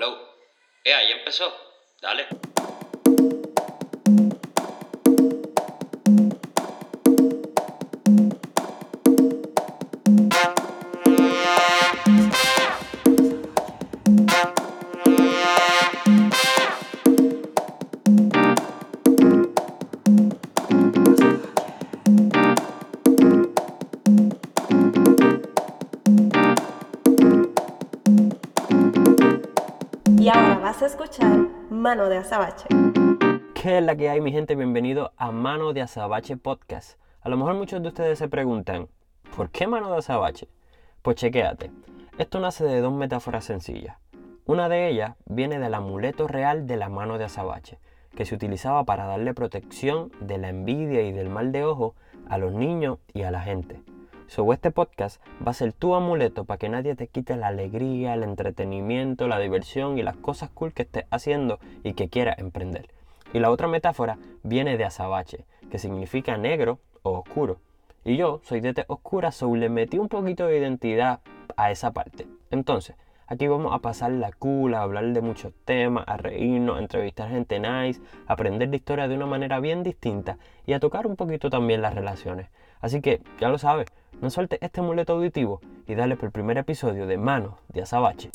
Hello. Eh, ahí empezó. Dale. Y ahora vas a escuchar Mano de Azabache. ¿Qué es la que hay, mi gente? Bienvenido a Mano de Azabache Podcast. A lo mejor muchos de ustedes se preguntan, ¿por qué Mano de Azabache? Pues chequéate. Esto nace de dos metáforas sencillas. Una de ellas viene del amuleto real de la mano de azabache, que se utilizaba para darle protección de la envidia y del mal de ojo a los niños y a la gente. So, este podcast va a ser tu amuleto para que nadie te quite la alegría, el entretenimiento, la diversión y las cosas cool que estés haciendo y que quieras emprender. Y la otra metáfora viene de azabache, que significa negro o oscuro. Y yo soy de tez oscura, so le metí un poquito de identidad a esa parte. Entonces, aquí vamos a pasar la cool, a hablar de muchos temas, a reírnos, a entrevistar gente nice, a aprender de historia de una manera bien distinta y a tocar un poquito también las relaciones. Así que, ya lo sabes, no sueltes este amuleto auditivo y dale por el primer episodio de Manos de Azabache.